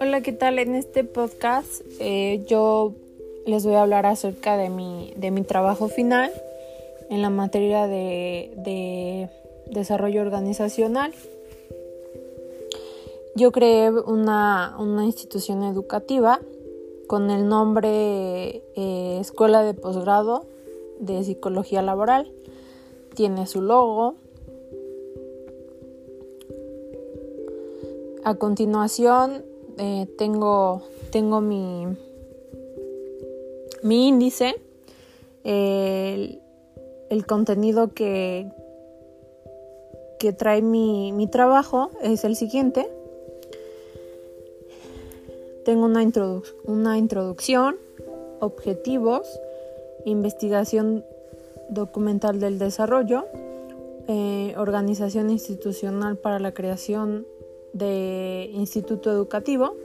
Hola, ¿qué tal? En este podcast eh, yo les voy a hablar acerca de mi, de mi trabajo final en la materia de, de desarrollo organizacional. Yo creé una, una institución educativa con el nombre eh, Escuela de Posgrado de Psicología Laboral. Tiene su logo. A continuación eh, tengo, tengo mi, mi índice, el, contenido que, que trae mi, mi trabajo es el siguiente. Tengo una, una introducción, objetivos, investigación documental del desarrollo, eh, organización institucional para la creación de instituto educativo,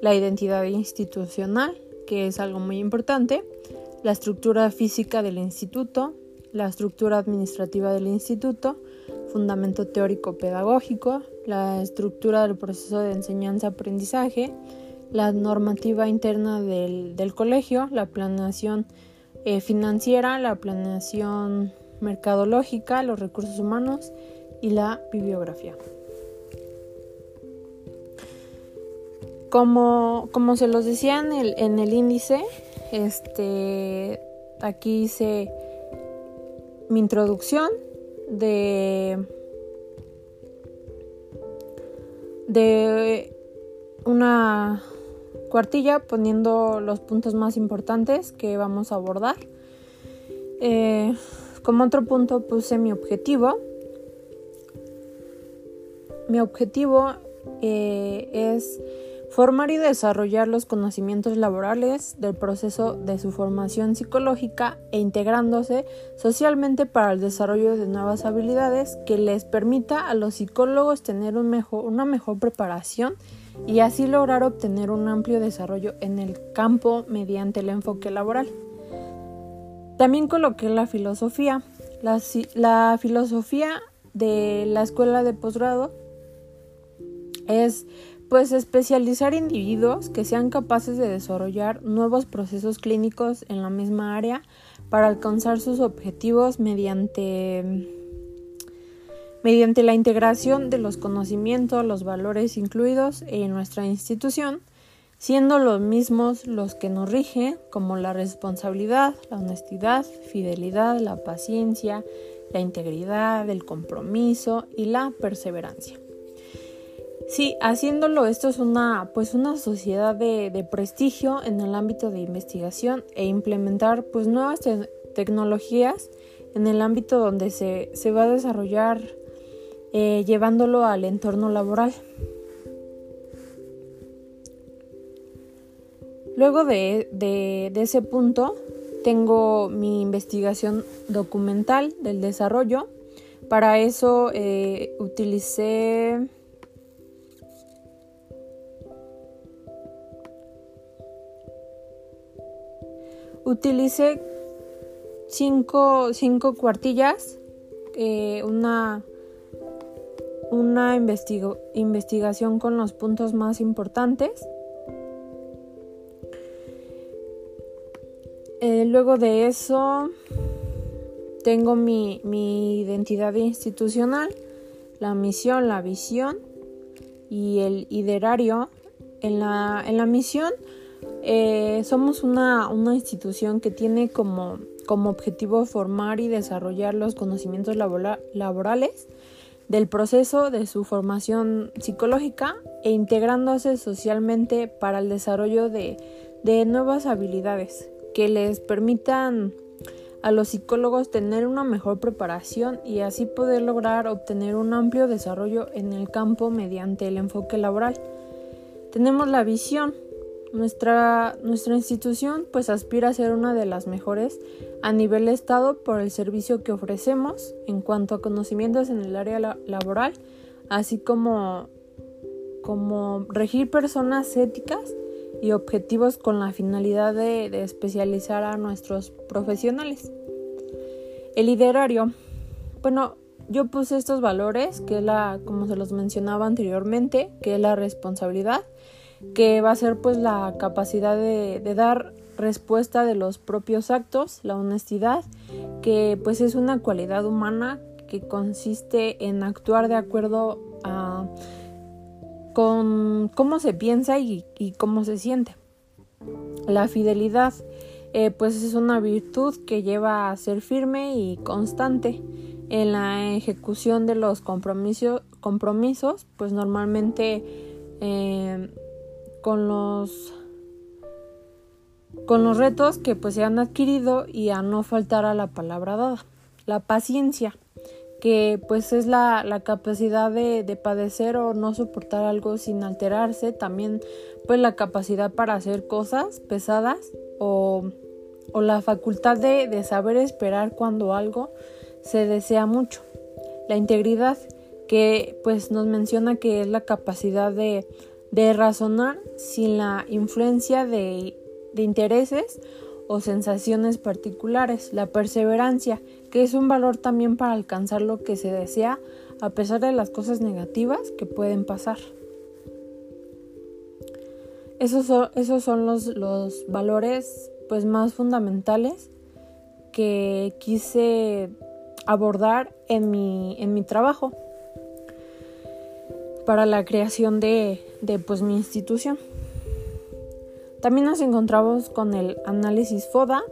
la identidad institucional, que es algo muy importante, la estructura física del instituto, la estructura administrativa del instituto, fundamento teórico pedagógico, la estructura del proceso de enseñanza-aprendizaje, la normativa interna del, colegio, la planeación eh, financiera, la planeación mercadológica, los recursos humanos y la bibliografía. Como, como se los decía en el, índice, este, aquí hice mi introducción de, de una cuartilla poniendo los puntos más importantes que vamos a abordar. Eh, como otro punto puse mi objetivo. Mi objetivo eh, es formar y desarrollar los conocimientos laborales del proceso de su formación psicológica e integrándose socialmente para el desarrollo de nuevas habilidades que les permita a los psicólogos tener un mejor, una mejor preparación y así lograr obtener un amplio desarrollo en el campo mediante el enfoque laboral. También coloqué la filosofía. La, la filosofía de la escuela de posgrado es pues especializar individuos que sean capaces de desarrollar nuevos procesos clínicos en la misma área para alcanzar sus objetivos mediante mediante la integración de los conocimientos, los valores incluidos en nuestra institución, siendo los mismos los que nos rigen, como la responsabilidad, la honestidad, fidelidad, la paciencia, la integridad, el compromiso y la perseverancia. Sí, haciéndolo esto es una, pues una sociedad de, prestigio en el ámbito de investigación e implementar pues nuevas tecnologías en el ámbito donde se, va a desarrollar eh, llevándolo al entorno laboral. Luego de, ese punto tengo mi investigación documental del desarrollo. Para eso eh, utilicé utilicé cinco, cinco cuartillas, eh, una, una investigación con los puntos más importantes. Eh, luego de eso tengo mi, mi, identidad institucional, la misión, la visión y el iderario. En la, en la misión eh, somos una, institución que tiene como, objetivo formar y desarrollar los conocimientos laborales del proceso de su formación psicológica e integrándose socialmente para el desarrollo de, de nuevas habilidades que les permitan a los psicólogos tener una mejor preparación y así poder lograr obtener un amplio desarrollo en el campo mediante el enfoque laboral. Tenemos la visión nuestra, nuestra institución pues aspira a ser una de las mejores a nivel estado por el servicio que ofrecemos en cuanto a conocimientos en el área laboral, así como, como regir personas éticas y objetivos con la finalidad de, especializar a nuestros profesionales. El liderario. Bueno, yo puse estos valores, que es la, como se los mencionaba anteriormente, que es la responsabilidad, que va a ser pues la capacidad de, dar respuesta de los propios actos, la honestidad, que pues es una cualidad humana que consiste en actuar de acuerdo a con cómo se piensa y, cómo se siente. La fidelidad eh, pues es una virtud que lleva a ser firme y constante en la ejecución de los compromisos, compromisos pues normalmente eh, con los con los retos que pues se han adquirido y a no faltar a la palabra dada. La paciencia que pues es la, capacidad de, padecer o no soportar algo sin alterarse, también pues la capacidad para hacer cosas pesadas o, la facultad de, saber esperar cuando algo se desea mucho. La integridad que pues nos menciona que es la capacidad de, razonar sin la influencia de, de intereses o sensaciones particulares. La perseverancia que es un valor también para alcanzar lo que se desea a pesar de las cosas negativas que pueden pasar. Esos son, esos son los, los valores pues más fundamentales que quise abordar en mi, en mi trabajo para la creación de, de pues, mi institución. También nos encontramos con el análisis FODA.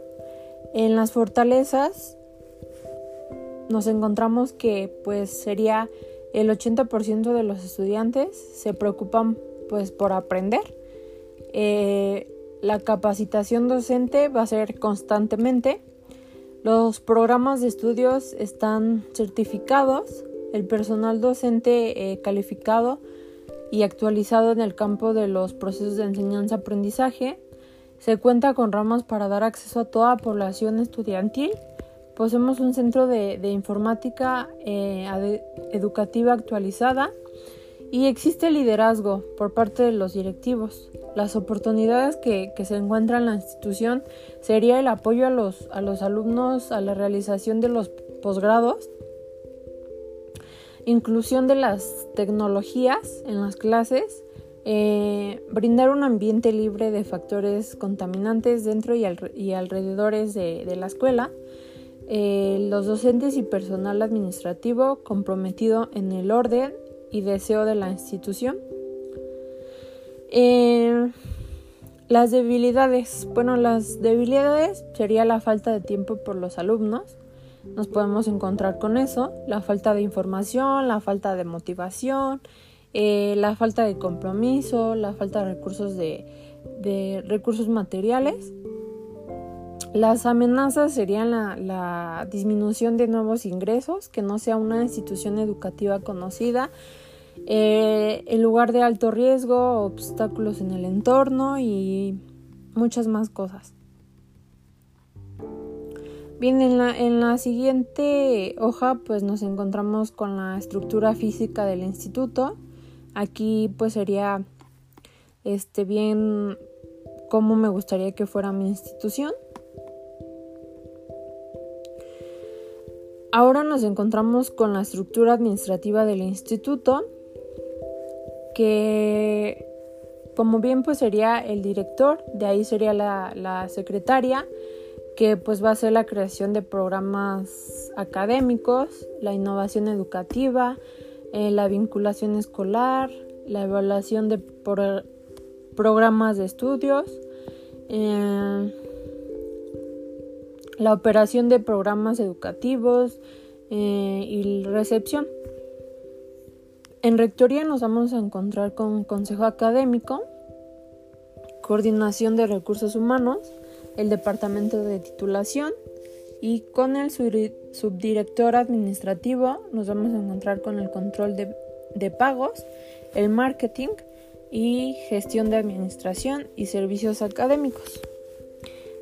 En las fortalezas nos encontramos que pues sería el 80% de los estudiantes se preocupan pues por aprender. Eh, la capacitación docente va a ser constantemente. Los programas de estudios están certificados. El personal docente eh, calificado y actualizado en el campo de los procesos de enseñanza-aprendizaje. Se cuenta con ramas para dar acceso a toda población estudiantil Poseemos un centro de, informática eh, educativa actualizada y existe liderazgo por parte de los directivos. Las oportunidades que, se encuentran en la institución sería el apoyo a los, a los alumnos a la realización de los posgrados, inclusión de las tecnologías en las clases, eh, brindar un ambiente libre de factores contaminantes dentro y, alrededores de la escuela, eh, los docentes y personal administrativo comprometido en el orden y deseo de la institución. Eh, las debilidades. Bueno, las debilidades sería la falta de tiempo por los alumnos. Nos podemos encontrar con eso. La falta de información, la falta de motivación, eh, la falta de compromiso, la falta de recursos de recursos materiales las amenazas serían la, disminución de nuevos ingresos, que no sea una institución educativa conocida, eh, el lugar de alto riesgo, obstáculos en el entorno y muchas más cosas. Bien, en la, en la siguiente hoja pues nos encontramos con la estructura física del instituto. Aquí pues sería este bien cómo me gustaría que fuera mi institución. Ahora nos encontramos con la estructura administrativa del instituto, que como bien pues sería el director, de ahí sería la, secretaria, que pues va a ser la creación de programas académicos, la innovación educativa, eh, la vinculación escolar, la evaluación de programas de estudios, eh, la operación de programas educativos eh, y recepción. En Rectoría nos vamos a encontrar con Consejo Académico, Coordinación de Recursos Humanos, el Departamento de Titulación y con el subdirector administrativo nos vamos a encontrar con el control de, de pagos, el marketing y gestión de administración y servicios académicos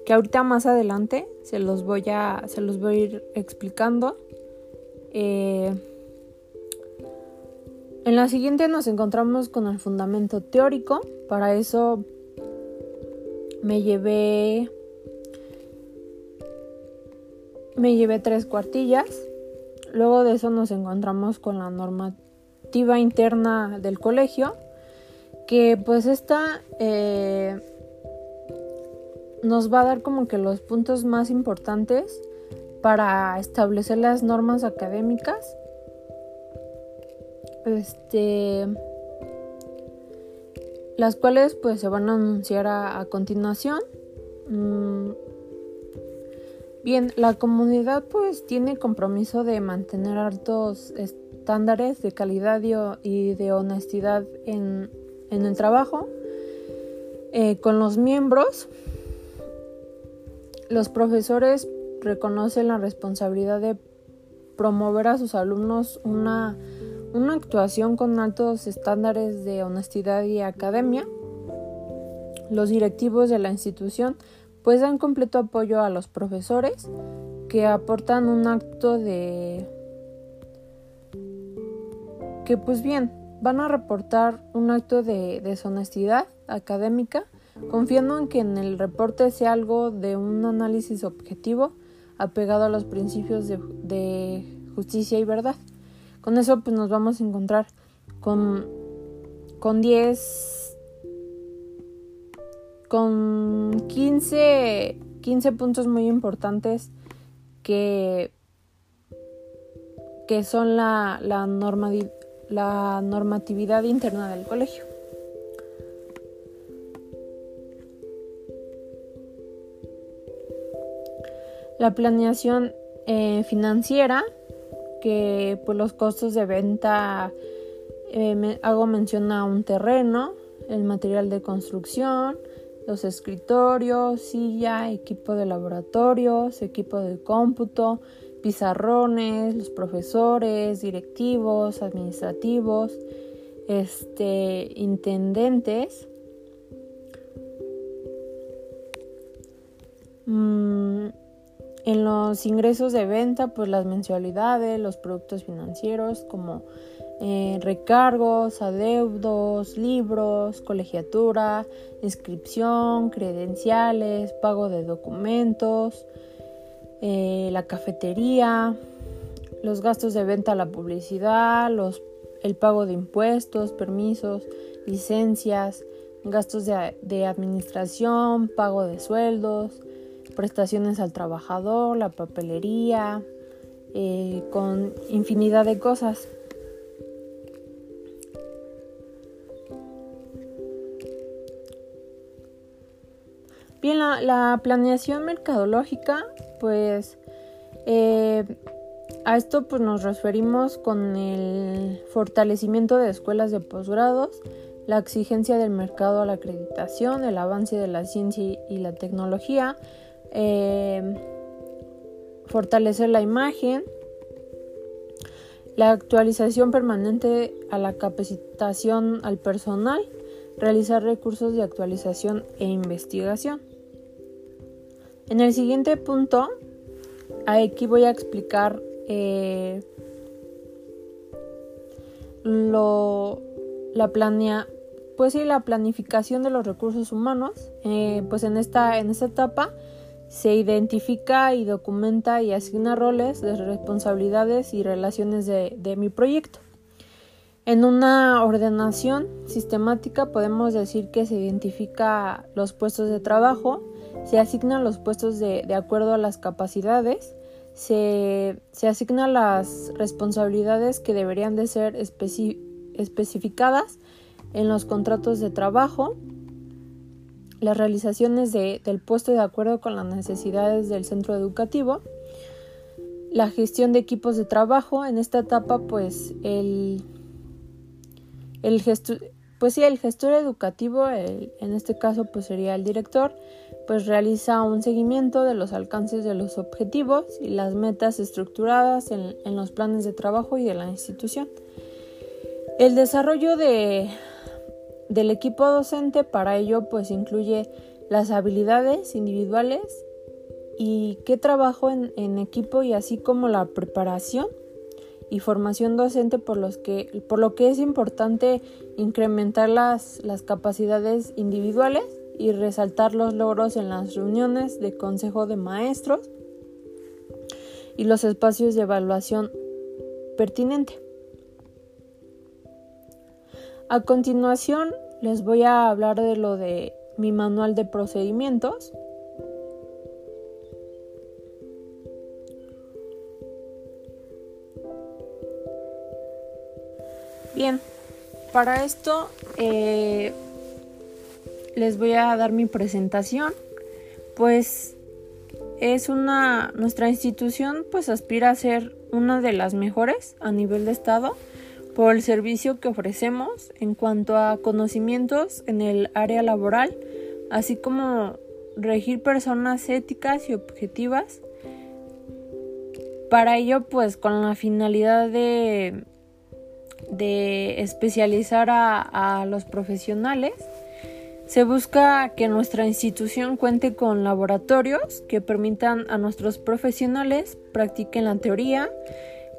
que ahorita más adelante se los voy a, se los voy a ir explicando. Eh, en la siguiente nos encontramos con el fundamento teórico. Para eso me llevé me llevé tres cuartillas. luego de eso nos encontramos con la normativa interna del colegio, que pues esta eh, nos va a dar como que los puntos más importantes para establecer las normas académicas. Este las cuales pues se van a anunciar a, continuación. Mm, bien, la comunidad pues tiene compromiso de mantener altos estándares de calidad y de honestidad en, el trabajo eh, con los miembros. Los profesores reconocen la responsabilidad de promover a sus alumnos una una actuación con altos estándares de honestidad y academia. Los directivos de la institución pues dan completo apoyo a los profesores que aportan un acto de que pues bien van a reportar un acto de deshonestidad académica confiando en que en el reporte sea algo de un análisis objetivo apegado a los principios de, justicia y verdad. Con eso pues nos vamos a encontrar con, con 10, con 15, 15 puntos muy importantes que, que son la, la, la normatividad interna del colegio. La planeación eh, financiera que pues los costos de venta eh, hago mención a un terreno, el material de construcción, los escritorios, silla, equipo de laboratorios, equipo de cómputo, pizarrones, los profesores, directivos, administrativos, este, intendentes. Mm, en los ingresos de venta, pues las mensualidades, los productos financieros como eh, recargos, adeudos, libros, colegiatura, inscripción, credenciales, pago de documentos, eh, la cafetería, los gastos de venta, la publicidad, los, el pago de impuestos, permisos, licencias, gastos de administración, pago de sueldos, prestaciones al trabajador, la papelería, eh, con infinidad de cosas. Bien, la, planeación mercadológica, pues eh, a esto pues nos referimos con el fortalecimiento de escuelas de posgrados, la exigencia del mercado a la acreditación, el avance de la ciencia y la tecnología, eh, fortalecer la imagen, la actualización permanente a la capacitación al personal, realizar recursos de actualización e investigación. En el siguiente punto, aquí voy a explicar eh, lo, la planea, pues sí, la planificación de los recursos humanos, eh, pues en esta, en esta etapa se identifica y documenta y asigna roles de responsabilidades y relaciones de, mi proyecto. En una ordenación sistemática podemos decir que se identifica los puestos de trabajo, se asignan los puestos de, acuerdo a las capacidades, se, se, asignan las responsabilidades que deberían de ser especificadas en los contratos de trabajo, las realizaciones del puesto de acuerdo con las necesidades del centro educativo, la gestión de equipos de trabajo. En esta etapa, pues el, el pues sí, el gestor educativo, en este caso, pues sería el director, pues realiza un seguimiento de los alcances de los objetivos y las metas estructuradas en, en los planes de trabajo y de la institución. El desarrollo de del equipo docente para ello pues incluye las habilidades individuales y qué trabajo en, equipo y así como la preparación y formación docente por, los que, por lo que es importante incrementar las, las capacidades individuales y resaltar los logros en las reuniones de consejo de maestros y los espacios de evaluación pertinente. A continuación les voy a hablar de lo de mi manual de procedimientos. Bien, para esto eh, les voy a dar mi presentación, pues es una nuestra institución pues aspira a ser una de las mejores a nivel de estado por el servicio que ofrecemos en cuanto a conocimientos en el área laboral, así como regir personas éticas y objetivas. Para ello, pues con la finalidad de, de especializar a, los profesionales, se busca que nuestra institución cuente con laboratorios que permitan a nuestros profesionales practiquen la teoría,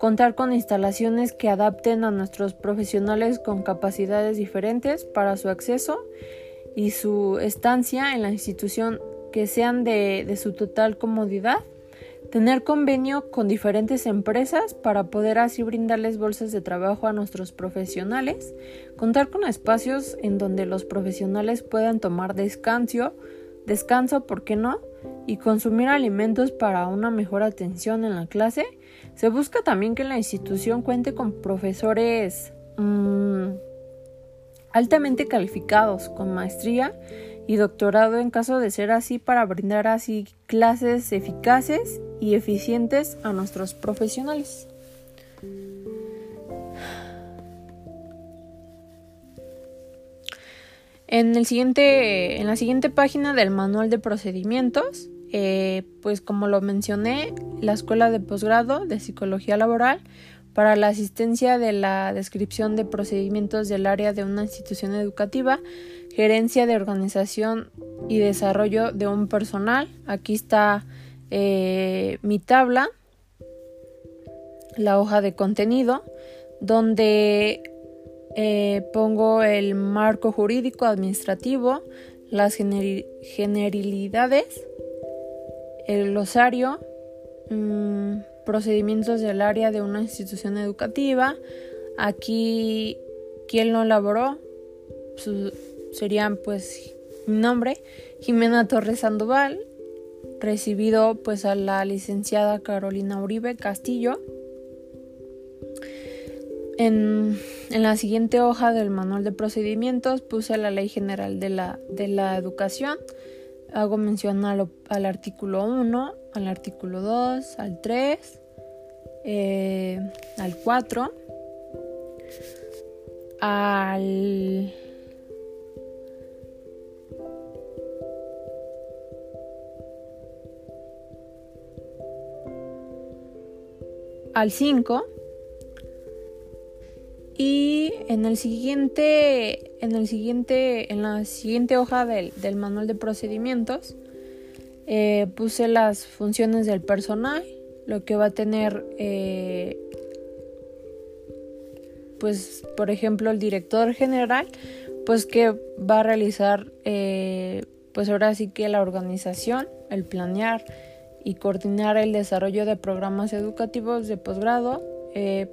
contar con instalaciones que adapten a nuestros profesionales con capacidades diferentes para su acceso y su estancia en la institución que sean de, su total comodidad, tener convenio con diferentes empresas para poder así brindarles bolsas de trabajo a nuestros profesionales, contar con espacios en donde los profesionales puedan tomar descanso, descanso, ¿por qué no? y consumir alimentos para una mejor atención en la clase, se busca también que la institución cuente con profesores mm, altamente calificados, con maestría y doctorado en caso de ser así para brindar así clases eficaces y eficientes a nuestros profesionales. En, el siguiente, en la siguiente página del manual de procedimientos eh, pues como lo mencioné, la Escuela de Posgrado de Psicología Laboral para la asistencia de la descripción de procedimientos del área de una institución educativa, gerencia de organización y desarrollo de un personal. Aquí está eh, mi tabla, la hoja de contenido, donde eh, pongo el marco jurídico administrativo, las generalidades, el glosario, mm, procedimientos del área de una institución educativa. Aquí, ¿quién lo elaboró? Serían pues mi nombre, Jimena Torres Sandoval, recibido pues a la licenciada Carolina Uribe Castillo. En, en, la siguiente hoja del manual de procedimientos puse la Ley General de la, de la Educación, hago mención al, artículo 1, al artículo 2, al 3, eh, al 4, al... al 5 y en el siguiente, en el siguiente, en la siguiente hoja del, manual de procedimientos, eh, puse las funciones del personal, lo que va a tener, eh, pues, por ejemplo, el director general, pues que va a realizar, eh, pues ahora sí que la organización, el planear y coordinar el desarrollo de programas educativos de posgrado,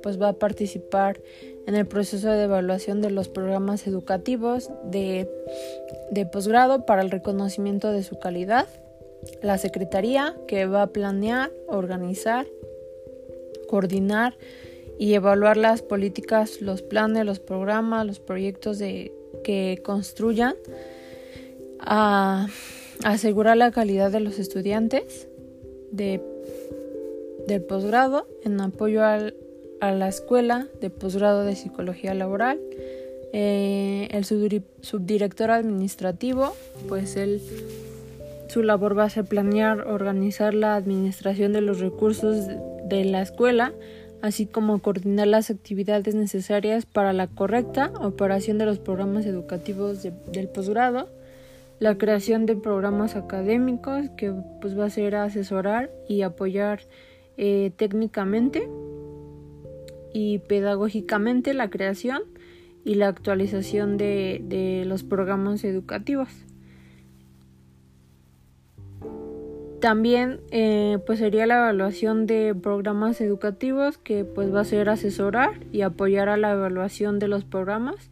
pues va a participar en el proceso de evaluación de los programas educativos de, posgrado para el reconocimiento de su calidad. La Secretaría que va a planear, organizar, coordinar y evaluar las políticas, los planes, los programas, los proyectos de, que construyan, a asegurar la calidad de los estudiantes de, del posgrado en apoyo al, a la Escuela de Posgrado de Psicología Laboral. Eh, el subdirector administrativo, pues él, su labor va a ser planear, organizar la administración de los recursos de la escuela, así como coordinar las actividades necesarias para la correcta operación de los programas educativos del posgrado, la creación de programas académicos que pues va a ser asesorar y apoyar eh, técnicamente y pedagógicamente la creación y la actualización de, los programas educativos. también eh, pues sería la evaluación de programas educativos que pues va a ser asesorar y apoyar a la evaluación de los programas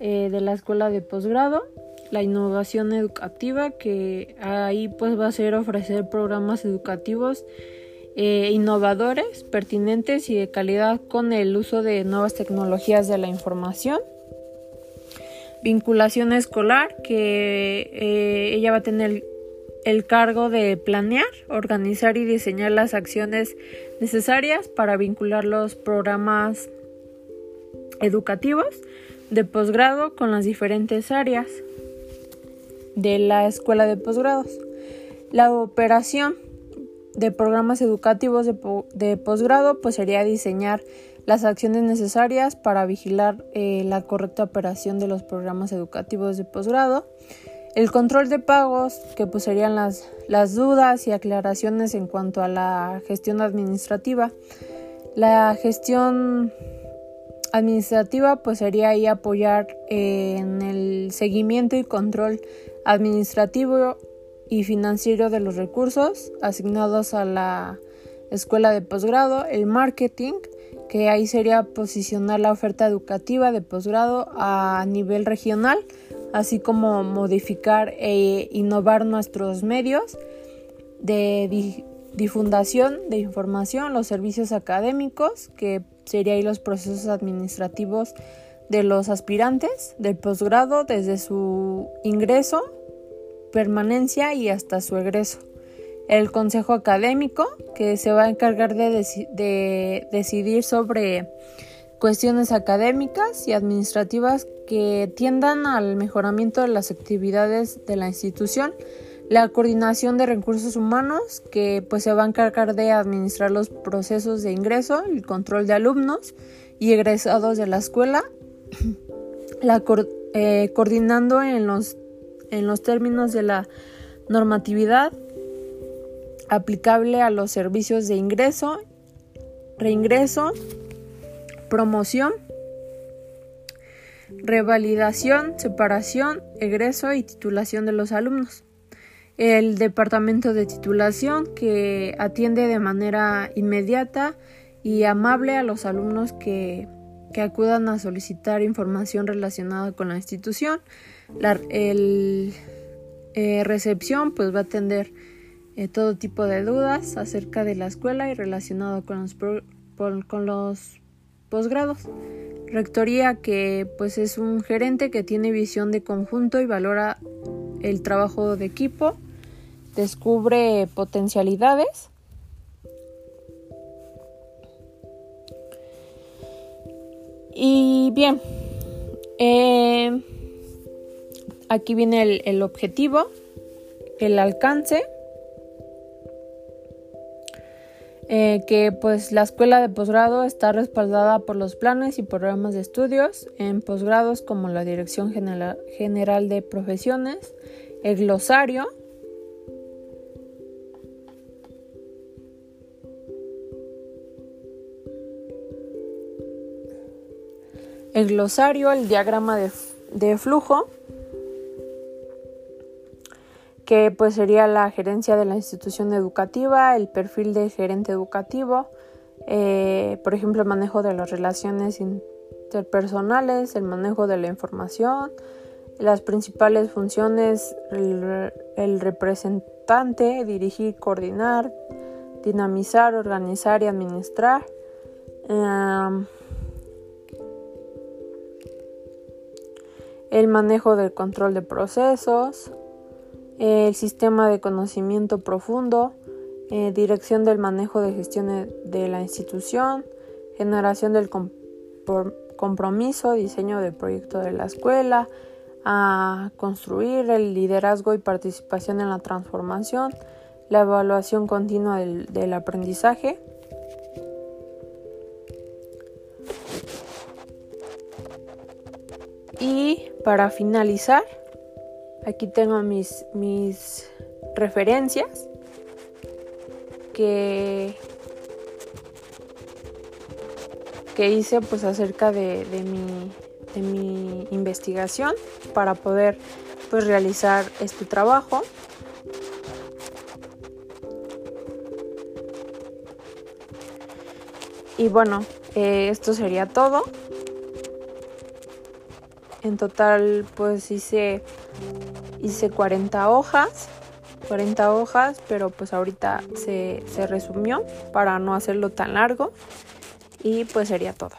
eh, de la escuela de posgrado la innovación educativa que ahí pues va a ser ofrecer programas educativos eh, innovadores, pertinentes y de calidad con el uso de nuevas tecnologías de la información. Vinculación escolar que eh, ella va a tener el cargo de planear, organizar y diseñar las acciones necesarias para vincular los programas educativos de posgrado con las diferentes áreas de la escuela de posgrados. La operación de programas educativos de, posgrado pues sería diseñar las acciones necesarias para vigilar eh, la correcta operación de los programas educativos de posgrado. El control de pagos, que pues serían las, las dudas y aclaraciones en cuanto a la gestión administrativa. La gestión administrativa pues sería ahí apoyar en el seguimiento y control administrativo y financiero de los recursos asignados a la escuela de posgrado, el marketing, que ahí sería posicionar la oferta educativa de posgrado a nivel regional, así como modificar e innovar nuestros medios de difundación de información, los servicios académicos, que serían ahí los procesos administrativos de los aspirantes del posgrado desde su ingreso, permanencia y hasta su egreso. El consejo académico, que se va a encargar de, decidir sobre cuestiones académicas y administrativas que tiendan al mejoramiento de las actividades de la institución, la coordinación de recursos humanos, que pues se va a encargar de administrar los procesos de ingreso, el control de alumnos y egresados de la escuela la, eh, coordinando en los, en los términos de la normatividad aplicable a los servicios de ingreso, reingreso, promoción, revalidación, separación, egreso y titulación de los alumnos. El departamento de titulación que atiende de manera inmediata y amable a los alumnos que que acudan a solicitar información relacionada con la institución. La el, eh, recepción pues va a atender eh, todo tipo de dudas acerca de la escuela y relacionado con los, con los posgrados. Rectoría que pues es un gerente que tiene visión de conjunto y valora el trabajo de equipo, descubre potencialidades Y bien, eh, aquí viene el, objetivo, el alcance. Eh, que pues la escuela de posgrado está respaldada por los planes y programas de estudios en posgrados como la Dirección General de Profesiones, el glosario, el glosario, el diagrama de, flujo, que pues sería la gerencia de la institución educativa, el perfil de gerente educativo, eh, por ejemplo, el manejo de las relaciones interpersonales, el manejo de la información, las principales funciones, el, representante, dirigir, coordinar, dinamizar, organizar y administrar. Em, el manejo del control de procesos, el sistema de conocimiento profundo, eh, dirección del manejo de gestión de la institución, generación del compromiso, diseño del proyecto de la escuela, a construir el liderazgo y participación en la transformación, la evaluación continua del aprendizaje, Y para finalizar, aquí tengo mis, mis referencias que, que hice pues acerca de, de, mi, de mi investigación para poder pues realizar este trabajo. Y bueno, eh, esto sería todo. En total pues hice, hice 40 hojas. 40 hojas, pero pues ahorita se, se resumió para no hacerlo tan largo. Y pues sería todo.